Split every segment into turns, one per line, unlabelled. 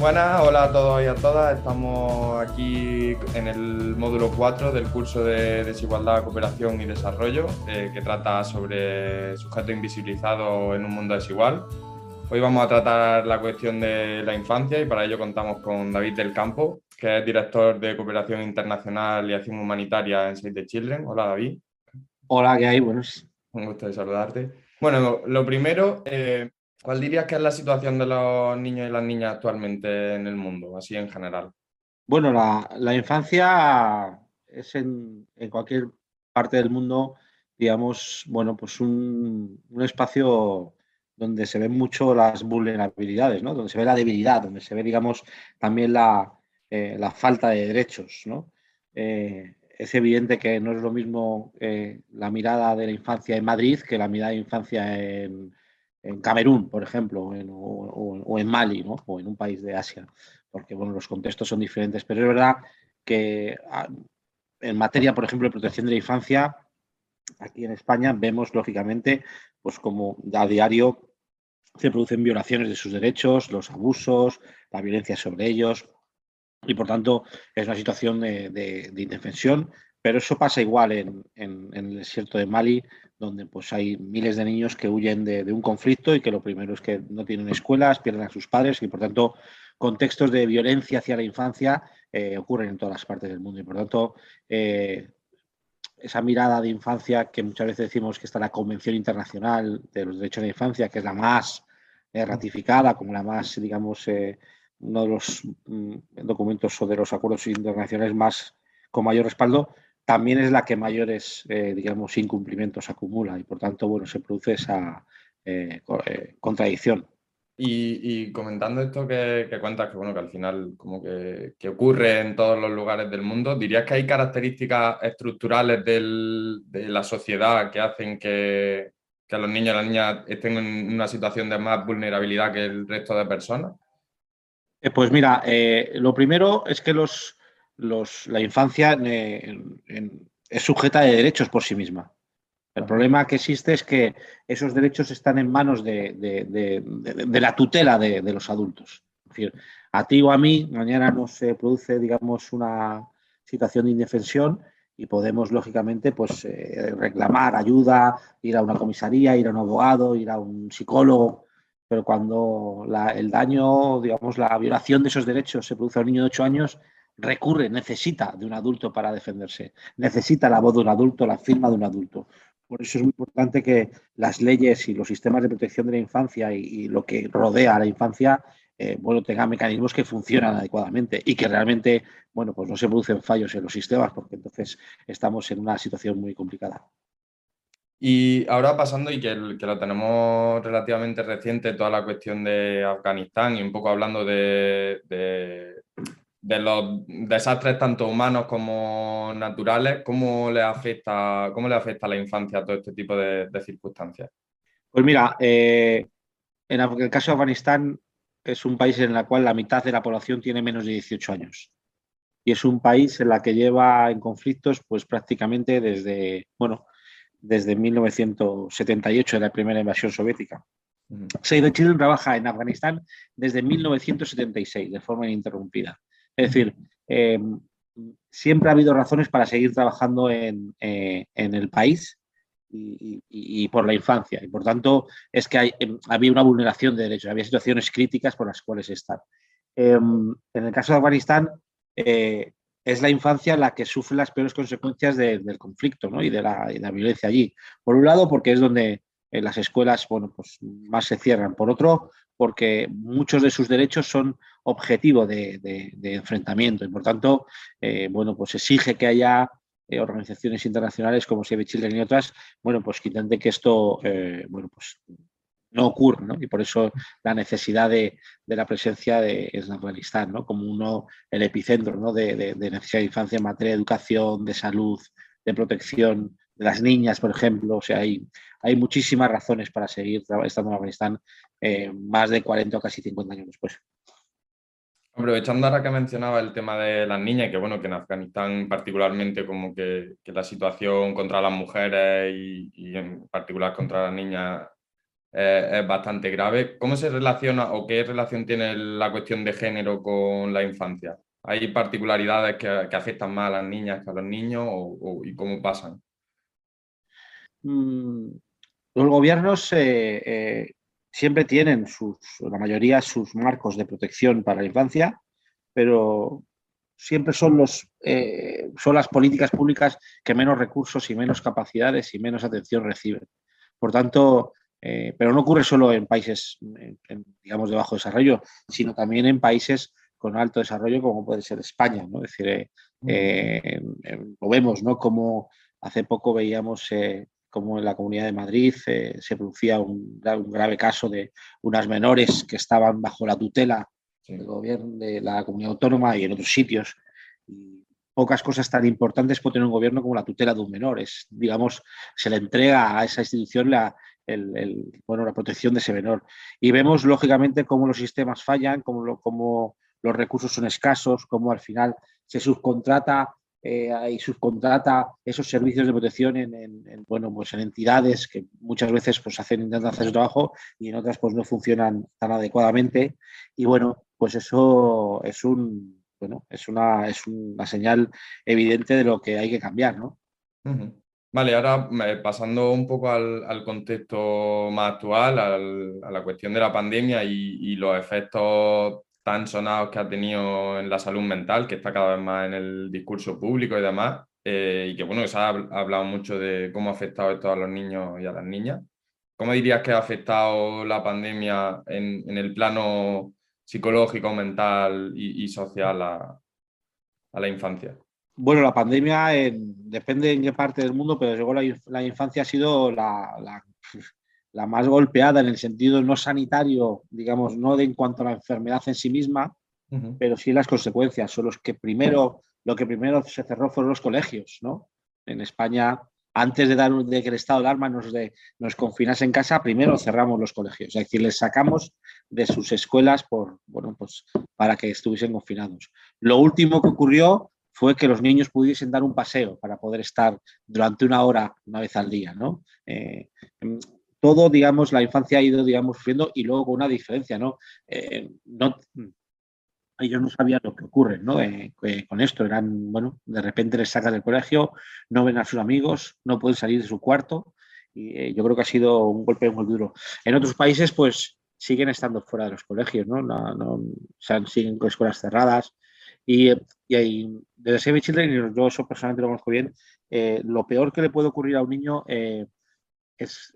Buenas, hola a todos y a todas. Estamos aquí en el módulo 4 del curso de Desigualdad, Cooperación y Desarrollo, eh, que trata sobre sujetos invisibilizados en un mundo desigual. Hoy vamos a tratar la cuestión de la infancia y para ello contamos con David del Campo, que es director de Cooperación Internacional y Acción Humanitaria en Save the Children. Hola David.
Hola, ¿qué hay? Buenos.
Un gusto de saludarte. Bueno, lo primero, eh, ¿Cuál dirías que es la situación de los niños y las niñas actualmente en el mundo, así en general?
Bueno, la, infancia es en, cualquier parte del mundo, digamos, bueno, pues un, espacio donde se ven mucho las vulnerabilidades, ¿no? Donde se ve la debilidad, donde se ve, digamos, también la, eh, falta de derechos, ¿no? Eh, es evidente que no es lo mismo eh, la mirada de la infancia en Madrid que la mirada de infancia en, en Camerún, por ejemplo, o, en Mali, ¿no? o en un país de Asia, porque bueno, los contextos son diferentes, pero es verdad que ah, en materia, por ejemplo, de protección de la infancia, aquí en España vemos, lógicamente, pues como a diario se producen violaciones de sus derechos, los abusos, la violencia sobre ellos, y por tanto es una situación de, indefensión, pero eso pasa igual en, el desierto de Mali, donde pues hay miles de niños que huyen de, un conflicto y que lo primero es que no tienen escuelas, pierden a sus padres y por tanto contextos de violencia hacia la infancia eh, ocurren en todas las partes del mundo. Y por tanto eh, esa mirada de infancia que muchas veces decimos que está la Convención Internacional de los Derechos de la Infancia, que es la más eh, ratificada, como la más, digamos, uno de los mm, documentos o de los acuerdos internacionales más con mayor respaldo, también es la que mayores, eh, digamos, incumplimientos acumula y por tanto, bueno, se produce esa eh, eh, contradicción.
Y, comentando esto que, cuentas, que bueno, que al final como que, ocurre en todos los lugares del mundo, ¿dirías que hay características estructurales de la sociedad que hacen que, que los niños y las niñas estén en una situación de más vulnerabilidad que el resto de personas?
pues mira, lo primero es que los, la infancia es sujeta de derechos por sí misma. El problema que existe es que esos derechos están en manos de, la tutela de, los adultos. Es decir, a ti o a mí mañana no se produce, digamos, una situación de indefensión y podemos, lógicamente, pues eh, reclamar ayuda, ir a una comisaría, ir a un abogado, ir a un psicólogo, pero cuando el daño, digamos, la violación de esos derechos se produce a un niño de 8 años, recurre, necesita de un adulto para defenderse, necesita la voz de un adulto, la firma de un adulto. Por eso es muy importante que las leyes y los sistemas de protección de la infancia y, lo que rodea a la infancia eh, bueno, tengan mecanismos que funcionan adecuadamente y que realmente bueno, pues no se producen fallos en los sistemas, porque entonces estamos en una situación muy complicada.
Y ahora pasando, y que, lo tenemos relativamente reciente, toda la cuestión de Afganistán y un poco hablando de de los desastres tanto humanos como naturales, ¿cómo le afecta, cómo le afecta a la infancia todo este tipo de, circunstancias?
Pues mira, eh, en el caso de Afganistán es un país en el cual la mitad de la población tiene menos de 18 años. Y es un país en el que lleva en conflictos pues prácticamente desde, bueno, desde 1978, la primera invasión soviética. Save the Children trabaja en Afganistán desde 1976 de forma ininterrumpida. Es decir, em, siempre ha habido razones para seguir trabajando en, eh, el país y, por la infancia. Y por tanto, es que em, había una vulneración de derechos, había situaciones críticas por las cuales estar. Em, en el caso de Afganistán, eh, es la infancia la que sufre las peores consecuencias del conflicto y, de la, violencia allí. Por un lado, porque es donde las escuelas bueno, pues más se cierran. Por otro, porque muchos de sus derechos son objetivo de, enfrentamiento y por tanto, eh, bueno, pues exige que haya eh, organizaciones internacionales como Save Children y otras, bueno, pues que intenten que esto, eh, bueno, pues no ocurra, ¿no? Y por eso la necesidad de, la presencia de Afganistán, ¿no? Como uno, el epicentro, ¿no? De, necesidad de infancia en materia de educación, de salud, de protección de las niñas, por ejemplo. O sea, hay, hay muchísimas razones para seguir estando en Afganistán eh, más de 40 o casi 50 años después.
Aprovechando ahora que mencionaba el tema de las niñas, que bueno, que en Afganistán particularmente como que, la situación contra las mujeres y, en particular contra las niñas es bastante grave. ¿Cómo se relaciona o qué relación tiene la cuestión de género con la infancia? ¿Hay particularidades que, afectan más a las niñas que a los niños y cómo pasan?
Mm, los gobiernos eh, eh, siempre tienen sus, la mayoría sus marcos de protección para la infancia, pero siempre son, los, eh, son las políticas públicas que menos recursos y menos capacidades y menos atención reciben. Por tanto, pero no ocurre solo en países, digamos, de bajo desarrollo, sino también en países con alto desarrollo como puede ser España. ¿no? Es decir, lo vemos, ¿no? Como hace poco veíamos como en la Comunidad de Madrid eh, se producía un, grave caso de unas menores que estaban bajo la tutela del gobierno de la comunidad autónoma y en otros sitios. Y pocas cosas tan importantes puede tener un gobierno como la tutela de un menor. Es, digamos, se le entrega a esa institución la, bueno, la protección de ese menor. Y vemos, lógicamente, cómo los sistemas fallan, cómo, cómo los recursos son escasos, cómo al final se subcontrata eh, y subcontrata esos servicios de protección en, bueno, pues en entidades que muchas veces pues hacen, intentan hacer su trabajo y en otras pues no funcionan tan adecuadamente. Y bueno, pues eso es un bueno, es una, es una señal evidente de lo que hay que cambiar, ¿no?
Vale, ahora pasando un poco al, contexto más actual, a la cuestión de la pandemia y, y los efectos tan sonados que ha tenido en la salud mental, que está cada vez más en el discurso público y demás, eh, y que bueno, se ha hablado mucho de cómo ha afectado esto a los niños y a las niñas. ¿Cómo dirías que ha afectado la pandemia en, el plano psicológico, mental y, social a, la infancia?
Bueno, la pandemia depende en qué parte del mundo, pero llegó la, infancia ha sido la, la más golpeada en el sentido no sanitario, digamos, no de en cuanto a la enfermedad en sí misma, pero sí las consecuencias. Son los que primero, lo que primero se cerró fueron los colegios, ¿no? En España, antes de dar de que el estado de alarma nos, de, nos confinase en casa, primero cerramos los colegios, es decir, les sacamos de sus escuelas por, bueno, pues, para que estuviesen confinados. Lo último que ocurrió fue que los niños pudiesen dar un paseo para poder estar durante una hora, una vez al día, ¿no? Eh, todo, digamos, la infancia ha ido, digamos, sufriendo y luego con una diferencia, ¿no? Eh, no ellos no sabían lo que ocurre, ¿no? Eh, con esto eran, bueno, de repente les sacan del colegio, no ven a sus amigos, no pueden salir de su cuarto y eh, yo creo que ha sido un golpe muy duro. En otros países, pues, siguen estando fuera de los colegios, ¿no? no, no siguen con escuelas cerradas y, y hay, desde Save Children, y yo eso personalmente lo conozco bien, lo peor que le puede ocurrir a un niño es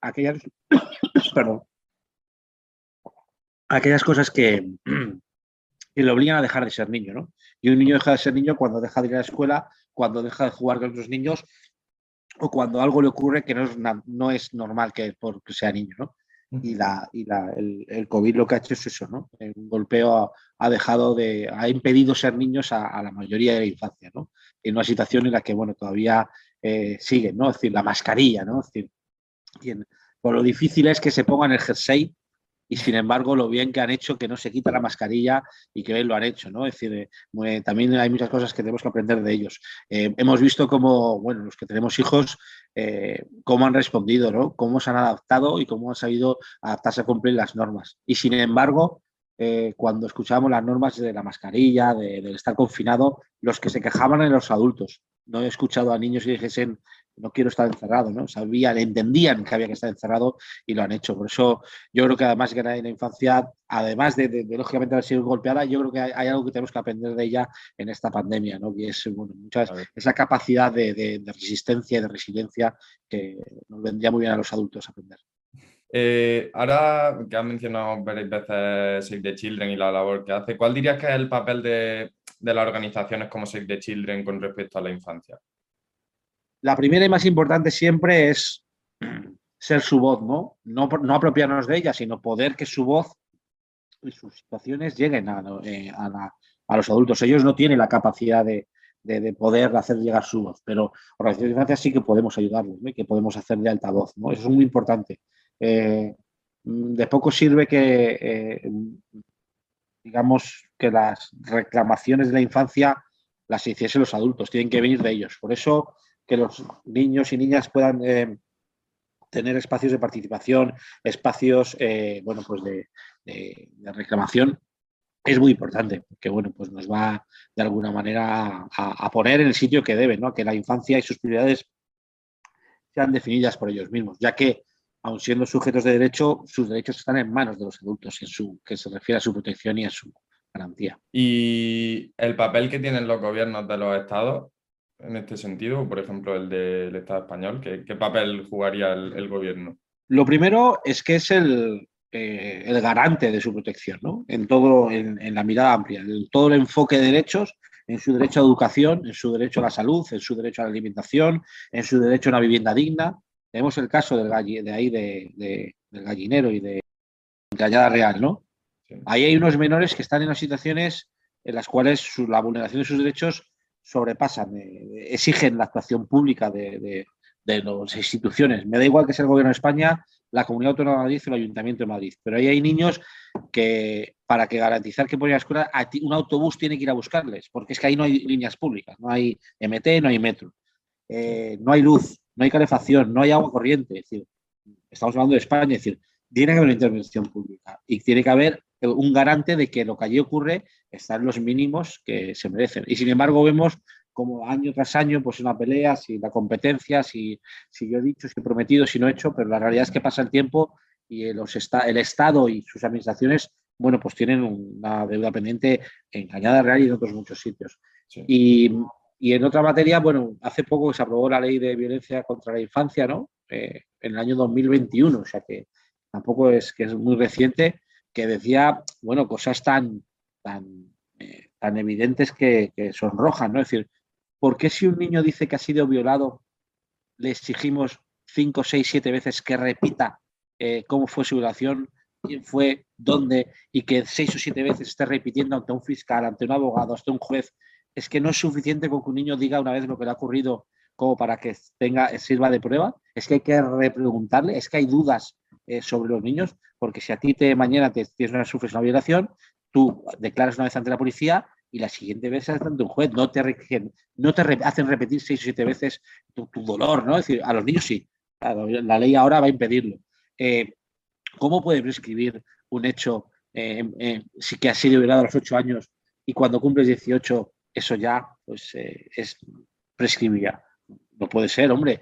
aquellas, perdón, aquellas cosas que, que le obligan a dejar de ser niño, ¿no? Y un niño deja de ser niño cuando deja de ir a la escuela, cuando deja de jugar con otros niños o cuando algo le ocurre que no es, no es normal que porque sea niño, ¿no? Y, la, y la, el, COVID lo que ha hecho es eso, ¿no? Un golpeo ha, dejado de, ha impedido ser niños a, la mayoría de la infancia, ¿no? En una situación en la que, bueno, todavía eh, siguen, ¿no? Es decir, la mascarilla, ¿no? Es decir, por lo difícil es que se pongan el jersey y sin embargo lo bien que han hecho que no se quita la mascarilla y que bien lo han hecho, ¿no? Es decir, eh, también hay muchas cosas que tenemos que aprender de ellos. Eh, hemos visto cómo, bueno, los que tenemos hijos, eh, cómo han respondido, ¿no? Cómo se han adaptado y cómo han sabido adaptarse a cumplir las normas. Y sin embargo, cuando escuchábamos las normas de la mascarilla, de, del estar confinado, los que se quejaban eran los adultos. No he escuchado a niños que dijesen, no quiero estar encerrado, ¿no? Sabían, entendían que había que estar encerrado y lo han hecho. Por eso yo creo que además que en la infancia, además de, lógicamente haber sido golpeada, yo creo que hay, algo que tenemos que aprender de ella en esta pandemia, ¿no? Que es bueno, muchas, esa capacidad de, resistencia y de resiliencia que nos vendría muy bien a los adultos aprender.
Eh, ahora que has mencionado varias veces Save the Children y la labor que hace, ¿cuál dirías que es el papel de, de las organizaciones como Save the Children con respecto a la infancia?
La primera y más importante siempre es ser su voz, ¿no? No, no apropiarnos de ella, sino poder que su voz y sus situaciones lleguen a, eh, los adultos. Ellos no tienen la capacidad de, poder hacer llegar su voz, pero organizaciones de infancia sí que podemos ayudarlos, ¿no? que podemos hacer de altavoz, ¿no? Eso es muy importante. Eh, de poco sirve que, eh, digamos, que las reclamaciones de la infancia las hiciesen los adultos, tienen que venir de ellos. Por eso que los niños y niñas puedan eh, tener espacios de participación, espacios eh, bueno, pues de, reclamación, es muy importante, porque bueno, pues nos va de alguna manera a, poner en el sitio que debe, ¿no? que la infancia y sus prioridades sean definidas por ellos mismos, ya que, aun siendo sujetos de derecho, sus derechos están en manos de los adultos, en su, que se refiere a su protección y a su garantía.
¿Y el papel que tienen los gobiernos de los estados en este sentido? Por ejemplo, el del Estado español, ¿qué, papel jugaría el, gobierno?
Lo primero es que es el, eh, el garante de su protección, ¿no? En todo, en, la mirada amplia, en todo el enfoque de derechos, en su derecho a educación, en su derecho a la salud, en su derecho a la alimentación, en su derecho a una vivienda digna. Tenemos el caso del de ahí de, del gallinero y de Gallada Real, ¿no? Ahí hay unos menores que están en las situaciones en las cuales la vulneración de sus derechos sobrepasan, eh, exigen la actuación pública de, las instituciones. Me da igual que sea el Gobierno de España, la Comunidad Autónoma de Madrid o el Ayuntamiento de Madrid, pero ahí hay niños que, para que garantizar que pueden ir a la escuela, un autobús tiene que ir a buscarles, porque es que ahí no hay líneas públicas, no hay MT, no hay metro, eh, no hay luz, no hay calefacción, no hay agua corriente. Es decir, estamos hablando de España, es decir, tiene que haber una intervención pública y tiene que haber un garante de que lo que allí ocurre están los mínimos que se merecen. Y sin embargo vemos como año tras año, pues una pelea, si la competencia, si, si yo he dicho, si he prometido, si no he hecho, pero la realidad es que pasa el tiempo y los el Estado y sus administraciones, bueno, pues tienen una deuda pendiente en Cañada Real y en otros muchos sitios. Y, y, en otra materia, bueno, hace poco se aprobó la ley de violencia contra la infancia, ¿no? Eh, en el año 2021, o sea que tampoco es que es muy reciente, que decía, bueno, cosas tan, tan, eh, tan evidentes que, que, sonrojan, ¿no? Es decir, ¿por qué si un niño dice que ha sido violado, le exigimos cinco, seis, siete veces que repita eh, cómo fue su violación, quién fue, dónde, y que seis o siete veces esté repitiendo ante un fiscal, ante un abogado, ante un juez? Es que no es suficiente con que un niño diga una vez lo que le ha ocurrido como para que tenga, sirva de prueba. Es que hay que repreguntarle, es que hay dudas eh, sobre los niños, porque si a ti te mañana te tienes una, sufres una violación, tú declaras una vez ante la policía y la siguiente vez ante un juez, no te, no te hacen repetir seis o siete veces tu, dolor, ¿no? Es decir, a los niños sí, la ley ahora va a impedirlo. Eh, ¿Cómo puede prescribir un hecho eh, si que ha sido violado a los ocho años y cuando cumples 18 eso ya pues, es prescribía? No puede ser, hombre.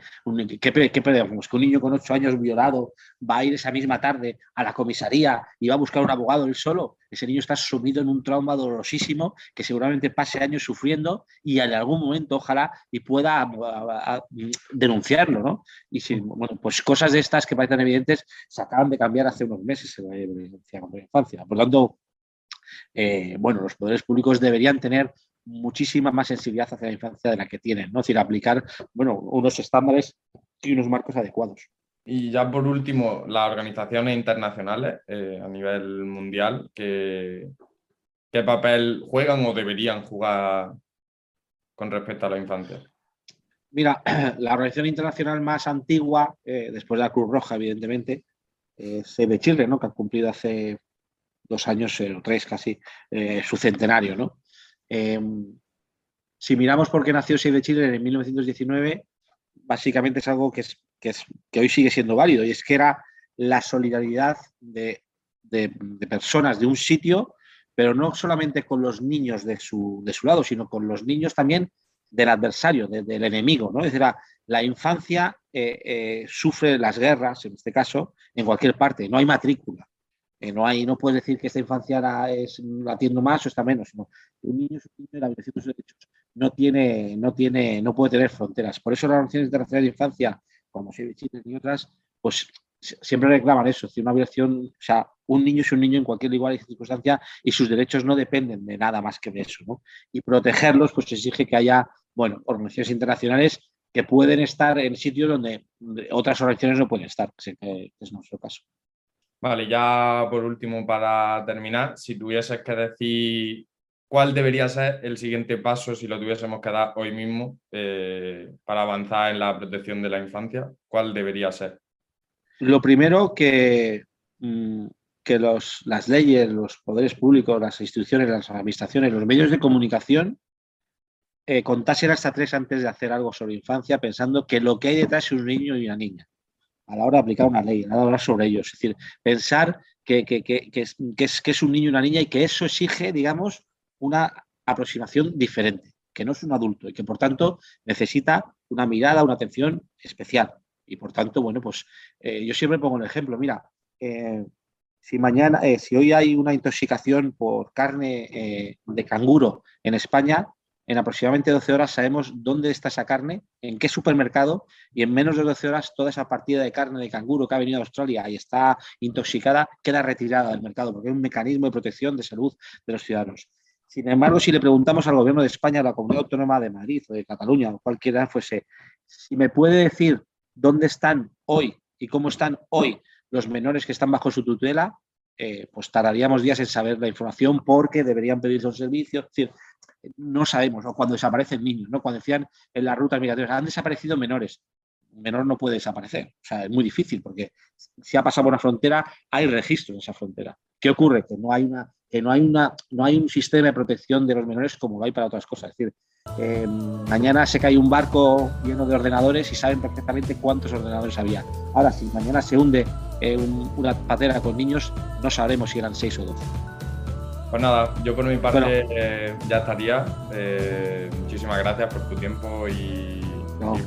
¿Qué, qué Que un niño con ocho años violado va a ir esa misma tarde a la comisaría y va a buscar un abogado él solo. Ese niño está sumido en un trauma dolorosísimo que seguramente pase años sufriendo y en algún momento, ojalá, y pueda denunciarlo, ¿no? Y si, bueno, pues cosas de estas que parecen evidentes se acaban de cambiar hace unos meses en la infancia. Por lo tanto, eh, bueno, los poderes públicos deberían tener muchísima más sensibilidad hacia la infancia de la que tienen, ¿no? Es decir, aplicar, bueno, unos estándares y unos marcos adecuados.
Y ya por último, las organizaciones internacionales eh, a nivel mundial, ¿qué, ¿qué papel juegan o deberían jugar con respecto a la infancia?
Mira, la organización internacional más antigua, eh, después de la Cruz Roja, evidentemente, es Save Chile, ¿no? que ha cumplido hace dos años o tres casi eh, su centenario. ¿no? Em, si miramos por qué nació Save the Children en 1919, básicamente es algo que, es, que, hoy sigue siendo válido y es que era la solidaridad de, personas de un sitio, pero no solamente con los niños de su, de su lado, sino con los niños también del adversario, del enemigo. ¿no? Es decir, la, infancia eh, eh, sufre las guerras, en este caso, en cualquier parte, no hay matrícula no hay, no puedes decir que esta infancia la, es, atiendo más o está menos, sino un niño es un niño la de sus derechos no tiene, no tiene, no puede tener fronteras. Por eso las Naciones Internacionales de Infancia, como Save y otras, pues siempre reclaman eso, es una violación, o sea, un niño es un niño en cualquier lugar y circunstancia y sus derechos no dependen de nada más que de eso. Y protegerlos, pues exige que haya, bueno, organizaciones internacionales que pueden estar en sitios donde otras organizaciones no pueden estar, que es nuestro caso.
Vale, ya por último, para terminar, si tuvieses que decir cuál debería ser el siguiente paso si lo tuviésemos que dar hoy mismo eh, para avanzar en la protección de la infancia, ¿cuál debería ser?
Lo primero que, mm, que los, las leyes, los poderes públicos, las instituciones, las administraciones, los medios de comunicación eh, contasen hasta tres antes de hacer algo sobre infancia, pensando que lo que hay detrás es un niño y una niña a la hora de aplicar una ley, a la hora de hablar sobre ellos. Es decir, pensar que, es, que es un niño y una niña y que eso exige, digamos, una aproximación diferente, que no es un adulto y que por tanto necesita una mirada, una atención especial. Y por tanto, bueno, pues eh, yo siempre pongo un ejemplo, mira, eh, si mañana, eh, si hoy hay una intoxicación por carne de canguro en España, en aproximadamente 12 horas sabemos dónde está esa carne, en qué supermercado, y en menos de 12 horas toda esa partida de carne de canguro que ha venido a Australia y está intoxicada queda retirada del mercado, porque es un mecanismo de protección de salud de los ciudadanos. Sin embargo, si le preguntamos al gobierno de España, a la comunidad autónoma de Madrid o de Cataluña o cualquiera fuese, si me puede decir dónde están hoy y cómo están hoy los menores que están bajo su tutela, eh, pues tardaríamos días en saber la información porque deberían pedirse un servicio. Es decir, no sabemos, o cuando desaparecen niños, ¿no? Cuando decían en las rutas migratorias, han desaparecido menores. Menor no puede desaparecer. O sea, es muy difícil porque si ha pasado una frontera, hay registro en esa frontera. ¿Qué ocurre? Que no hay una, que no hay una, no hay un sistema de protección de los menores como lo hay para otras cosas. Es decir, eh, mañana se cae un barco lleno de ordenadores y saben perfectamente cuántos ordenadores había. Ahora, si mañana se hunde eh, una patera con niños, no sabremos si eran seis o doce.
Pues nada, yo por mi parte eh, ya estaría. Eh, muchísimas gracias por tu tiempo y.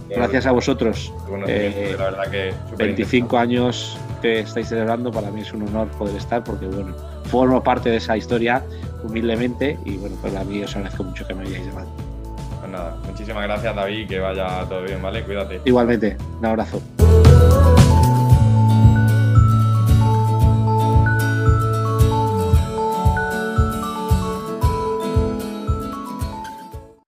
gracias a vosotros. Eh, la verdad que 25 años que estáis celebrando, para mí es un honor poder estar porque, bueno, formo parte de esa historia humildemente y, bueno, pues a mí os agradezco mucho que me hayáis llamado.
Pues nada, muchísimas gracias, David, que vaya todo bien, ¿vale? Cuídate.
Igualmente, un abrazo.